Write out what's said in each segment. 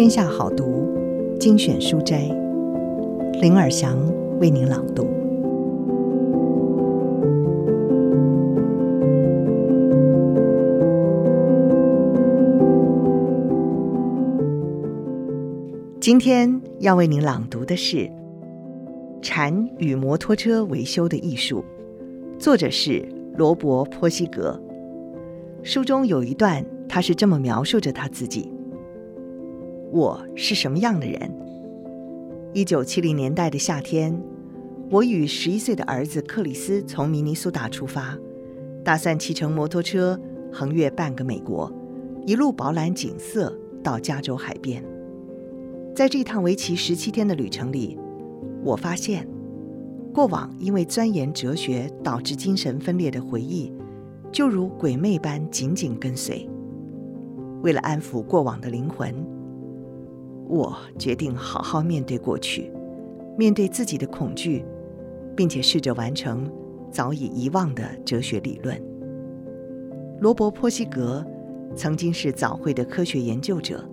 天下好读精选书斋，林尔祥为您朗读。今天要为您朗读的是《禅与摩托车维修的艺术》，作者是罗伯·波西格。书中有一段，他是这么描述着他自己。我是什么样的人？一九七零年代的夏天，我与十一岁的儿子克里斯从明尼苏达出发，打算骑乘摩托车横越半个美国，一路饱览景色到加州海边。在这趟为期十七天的旅程里，我发现，过往因为钻研哲学导致精神分裂的回忆，就如鬼魅般紧紧跟随。为了安抚过往的灵魂。我决定好好面对过去，面对自己的恐惧，并且试着完成早已遗忘的哲学理论。罗伯·波西格曾经是早慧的科学研究者，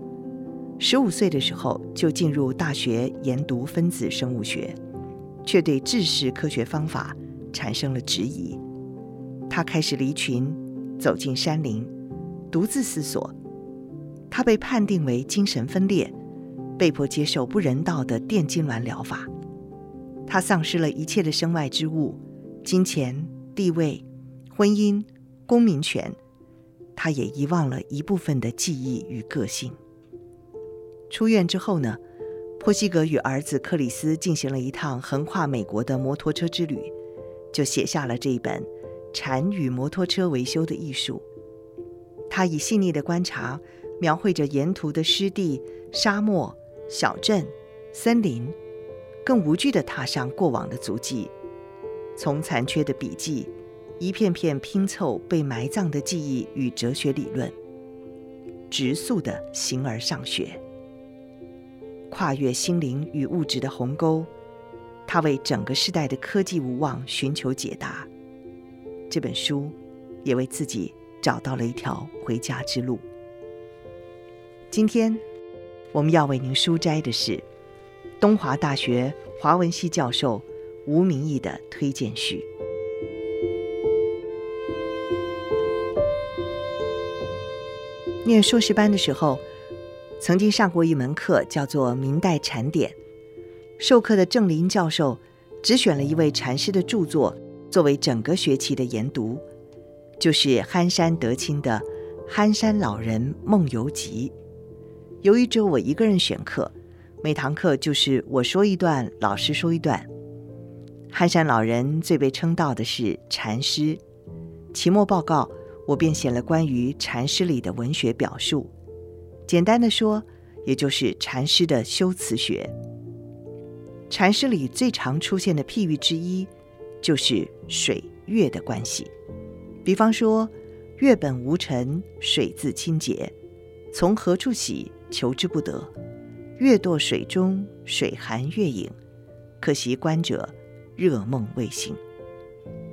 十五岁的时候就进入大学研读分子生物学，却对制式科学方法产生了质疑。他开始离群，走进山林，独自思索。他被判定为精神分裂。被迫接受不人道的电痉挛疗法，他丧失了一切的身外之物，金钱、地位、婚姻、公民权，他也遗忘了一部分的记忆与个性。出院之后呢，波西格与儿子克里斯进行了一趟横跨美国的摩托车之旅，就写下了这一本《禅与摩托车维修的艺术》。他以细腻的观察，描绘着沿途的湿地、沙漠。小镇、森林，更无惧地踏上过往的足迹，从残缺的笔记，一片片拼凑被埋葬的记忆与哲学理论，直速地形而上学，跨越心灵与物质的鸿沟，他为整个时代的科技无望寻求解答。这本书也为自己找到了一条回家之路。今天。我们要为您书摘的是东华大学华文系教授吴明义的推荐序。念硕士班的时候，曾经上过一门课，叫做《明代禅典》。授课的郑林教授只选了一位禅师的著作作为整个学期的研读，就是憨山德钦的《憨山老人梦游集》。由于只有我一个人选课，每堂课就是我说一段，老师说一段。憨山老人最被称道的是禅师，期末报告我便写了关于禅师里的文学表述。简单的说，也就是禅师的修辞学。禅师里最常出现的譬喻之一，就是水月的关系。比方说，月本无尘，水自清洁，从何处洗？求之不得，月堕水中，水寒月影，可惜观者热梦未醒。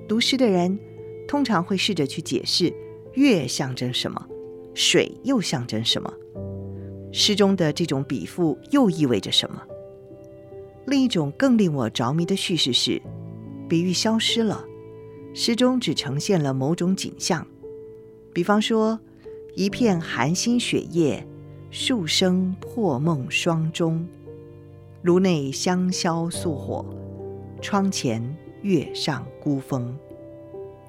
读诗的人通常会试着去解释月象征什么，水又象征什么，诗中的这种比附又意味着什么。另一种更令我着迷的叙事是，比喻消失了，诗中只呈现了某种景象，比方说一片寒星雪夜。数声破梦霜钟，炉内香消素火，窗前月上孤峰。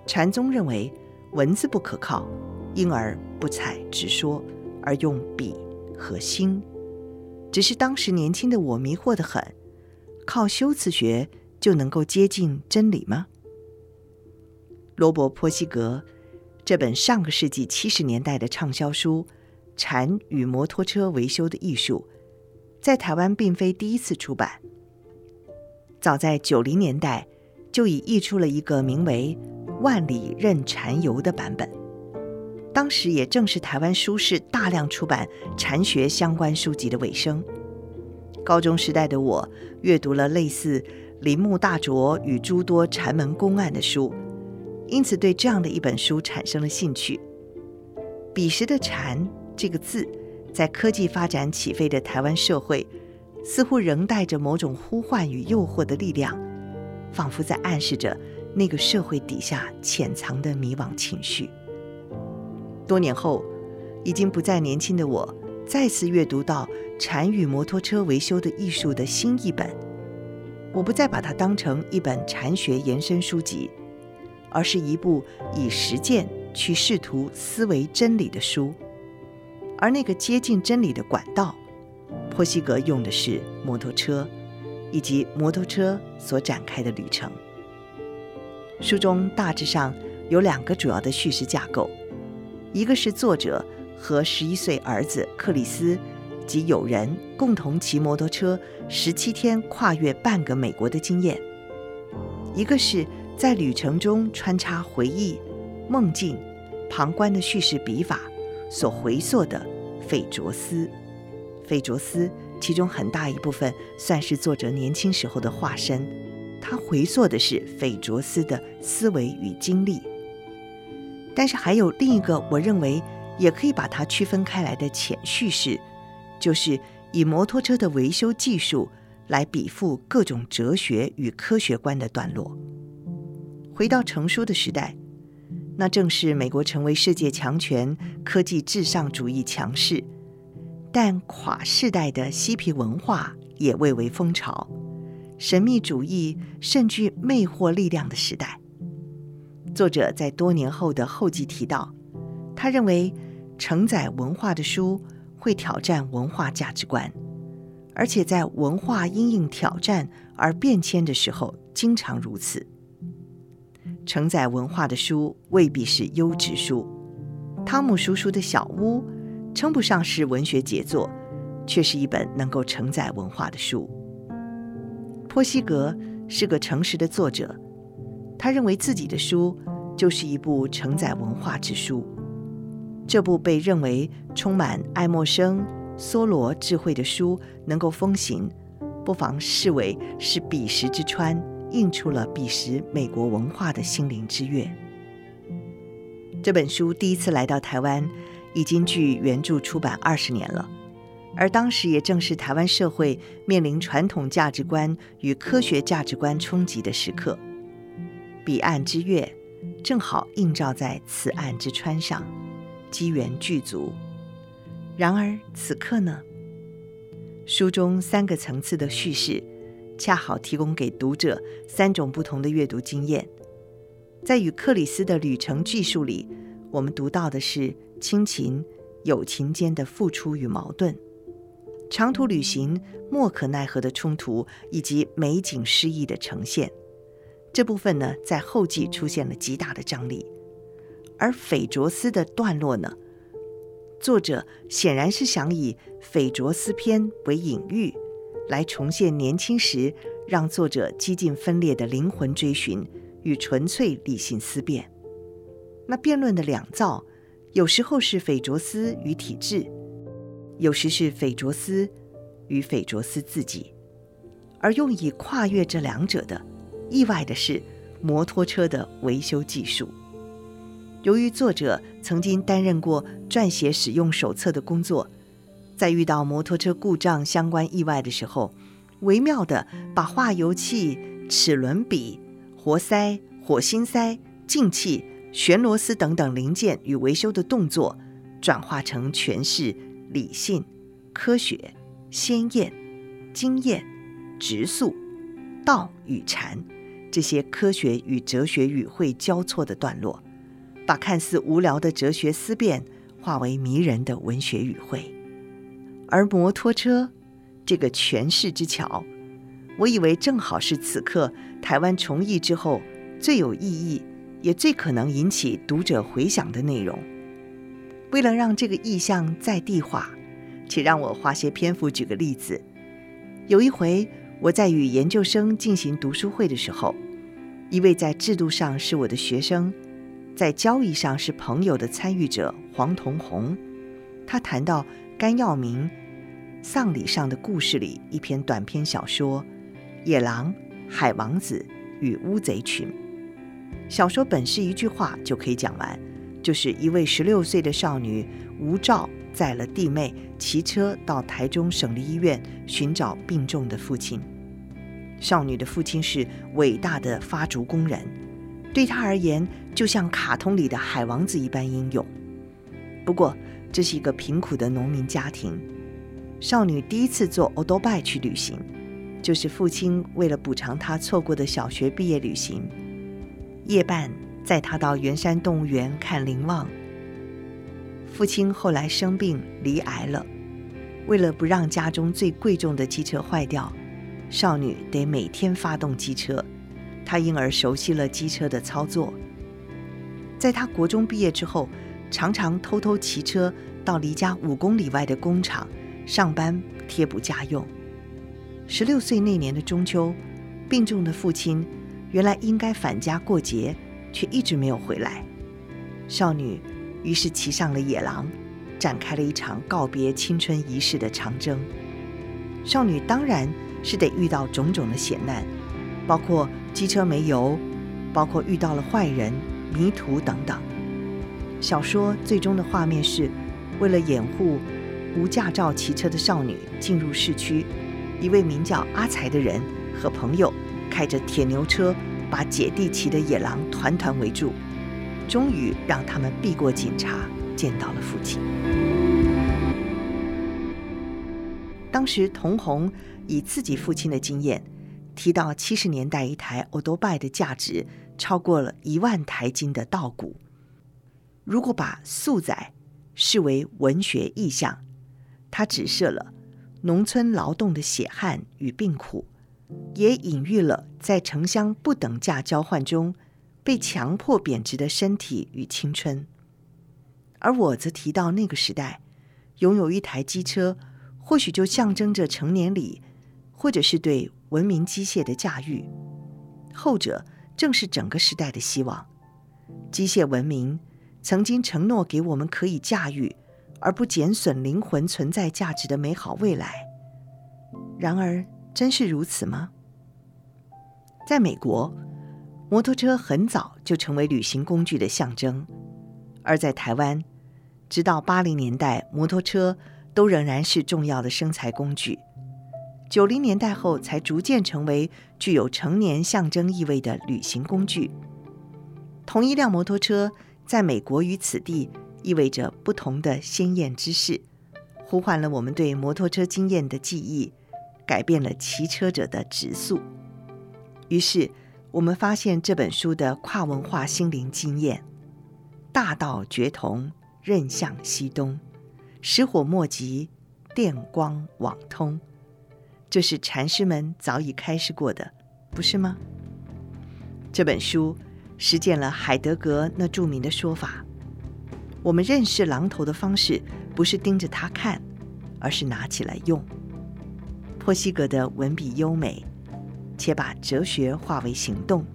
禅宗认为文字不可靠，因而不采直说，而用笔和心。只是当时年轻的我迷惑得很，靠修辞学就能够接近真理吗？罗伯·波西格这本上个世纪七十年代的畅销书。禅与摩托车维修的艺术，在台湾并非第一次出版。早在九零年代，就已译出了一个名为《万里任禅游》的版本。当时也正是台湾书市大量出版禅学相关书籍的尾声。高中时代的我，阅读了类似《铃木大拙与诸多禅门公案》的书，因此对这样的一本书产生了兴趣。彼时的禅。这个字，在科技发展起飞的台湾社会，似乎仍带着某种呼唤与诱惑的力量，仿佛在暗示着那个社会底下潜藏的迷惘情绪。多年后，已经不再年轻的我，再次阅读到《禅与摩托车维修的艺术》的新译本，我不再把它当成一本禅学延伸书籍，而是一部以实践去试图思维真理的书。而那个接近真理的管道，波西格用的是摩托车，以及摩托车所展开的旅程。书中大致上有两个主要的叙事架构，一个是作者。和十一岁儿子克里斯及友人共同骑摩托车十七天跨越半个美国的经验，一个是在旅程中穿插回忆、梦境、旁观的叙事笔法所回溯的斐卓斯。斐卓斯其中很大一部分算是作者年轻时候的化身，他回溯的是斐卓斯的思维与经历。但是还有另一个，我认为。也可以把它区分开来的浅叙事，就是以摩托车的维修技术来比附各种哲学与科学观的段落。回到成书的时代，那正是美国成为世界强权、科技至上主义强势，但垮世代的嬉皮文化也蔚为风潮，神秘主义甚具魅惑力量的时代。作者在多年后的后记提到，他认为。承载文化的书会挑战文化价值观，而且在文化因应挑战而变迁的时候，经常如此。承载文化的书未必是优质书。汤姆叔叔的小屋称不上是文学杰作，却是一本能够承载文化的书。波西格是个诚实的作者，他认为自己的书就是一部承载文化之书。这部被认为充满爱默生、梭罗智慧的书能够风行，不妨视为是彼时之川，映出了彼时美国文化的心灵之月。这本书第一次来到台湾，已经距原著出版二十年了，而当时也正是台湾社会面临传统价值观与科学价值观冲击的时刻。彼岸之月，正好映照在此岸之川上。机缘具足，然而此刻呢？书中三个层次的叙事，恰好提供给读者三种不同的阅读经验。在与克里斯的旅程记述里，我们读到的是亲情、友情间的付出与矛盾；长途旅行莫可奈何的冲突，以及美景诗意的呈现。这部分呢，在后记出现了极大的张力。而斐卓斯的段落呢？作者显然是想以斐卓斯篇为隐喻，来重现年轻时让作者几近分裂的灵魂追寻与纯粹理性思辨。那辩论的两造，有时候是斐卓斯与体制，有时是斐卓斯与斐卓斯自己。而用以跨越这两者的，意外的是摩托车的维修技术。由于作者曾经担任过撰写使用手册的工作，在遇到摩托车故障相关意外的时候，微妙地把化油器、齿轮比、活塞、火星塞、进气、旋螺丝等等零件与维修的动作，转化成诠释理性、科学、鲜艳、经验、直诉、道与禅这些科学与哲学语汇交错的段落。把看似无聊的哲学思辨化为迷人的文学语汇，而摩托车这个权势之桥，我以为正好是此刻台湾重译之后最有意义，也最可能引起读者回响的内容。为了让这个意象在地化，且让我花些篇幅举个例子。有一回我在与研究生进行读书会的时候，一位在制度上是我的学生。在交易上是朋友的参与者黄同红，他谈到甘耀明丧礼上的故事里一篇短篇小说《野狼、海王子与乌贼群》。小说本是一句话就可以讲完，就是一位十六岁的少女吴照载了弟妹骑车到台中省立医院寻找病重的父亲。少女的父亲是伟大的发竹工人，对她而言就像卡通里的海王子一般英勇。不过，这是一个贫苦的农民家庭。少女第一次坐欧兜拜去旅行，就是父亲为了补偿她错过的小学毕业旅行，夜半载她到圆山动物园看林旺。父亲后来生病罹癌了，为了不让家中最贵重的机车坏掉，少女得每天发动机车，她因而熟悉了机车的操作。在她国中毕业之后，常常偷偷骑车到离家五公里外的工厂上班贴补家用。十六岁那年的中秋，病重的父亲原来应该返家过节，却一直没有回来。少女于是骑上了野狼，展开了一场告别青春仪式的长征。少女当然是得遇到种种的险难，包括机车没油，包括遇到了坏人、迷途等等。小说最终的画面是，为了掩护无驾照骑车的少女进入市区，一位名叫阿才的人和朋友开着铁牛车，把姐弟骑的野狼团团围住，终于让他们避过警察，见到了父亲。当时童红以自己父亲的经验，提到七十年代一台欧兜拜的价值超过了一万台金的稻谷。如果把宿载视为文学意象，它指涉了农村劳动的血汗与病苦，也隐喻了在城乡不等价交换中被强迫贬值的身体与青春。而我则提到那个时代，拥有一台机车，或许就象征着成年礼，或者是对文明机械的驾驭。后者正是整个时代的希望，机械文明。曾经承诺给我们可以驾驭而不减损灵魂存在价值的美好未来。然而，真是如此吗？在美国，摩托车很早就成为旅行工具的象征；而在台湾，直到八零年代，摩托车都仍然是重要的生财工具。九零年代后，才逐渐成为具有成年象征意味的旅行工具。同一辆摩托车。在美国与此地意味着不同的鲜艳之势，呼唤了我们对摩托车经验的记忆，改变了骑车者的质素。于是，我们发现这本书的跨文化心灵经验：大道绝同，任向西东；石火莫及，电光网通。这是禅师们早已开示过的，不是吗？这本书。实践了海德格那著名的说法：我们认识榔头的方式，不是盯着它看，而是拿起来用。波西格的文笔优美，且把哲学化为行动，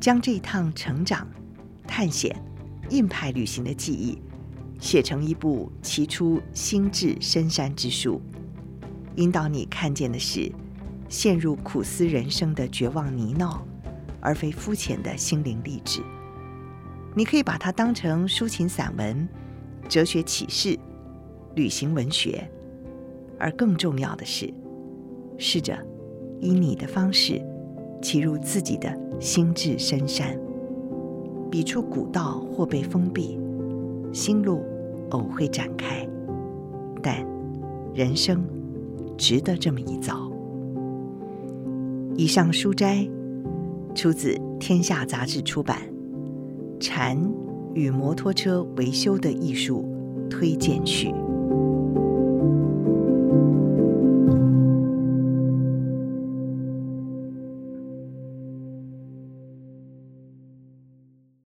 将这一趟成长、探险、硬派旅行的记忆，写成一部骑出心智深山之书，引导你看见的是陷入苦思人生的绝望泥淖。而非肤浅的心灵励志，你可以把它当成抒情散文、哲学启示、旅行文学，而更重要的是，试着以你的方式骑入自己的心智深山。笔触古道或被封闭，心路偶会展开，但人生值得这么一遭。以上书斋。出自《天下杂志》出版《禅与摩托车维修的艺术》推荐序。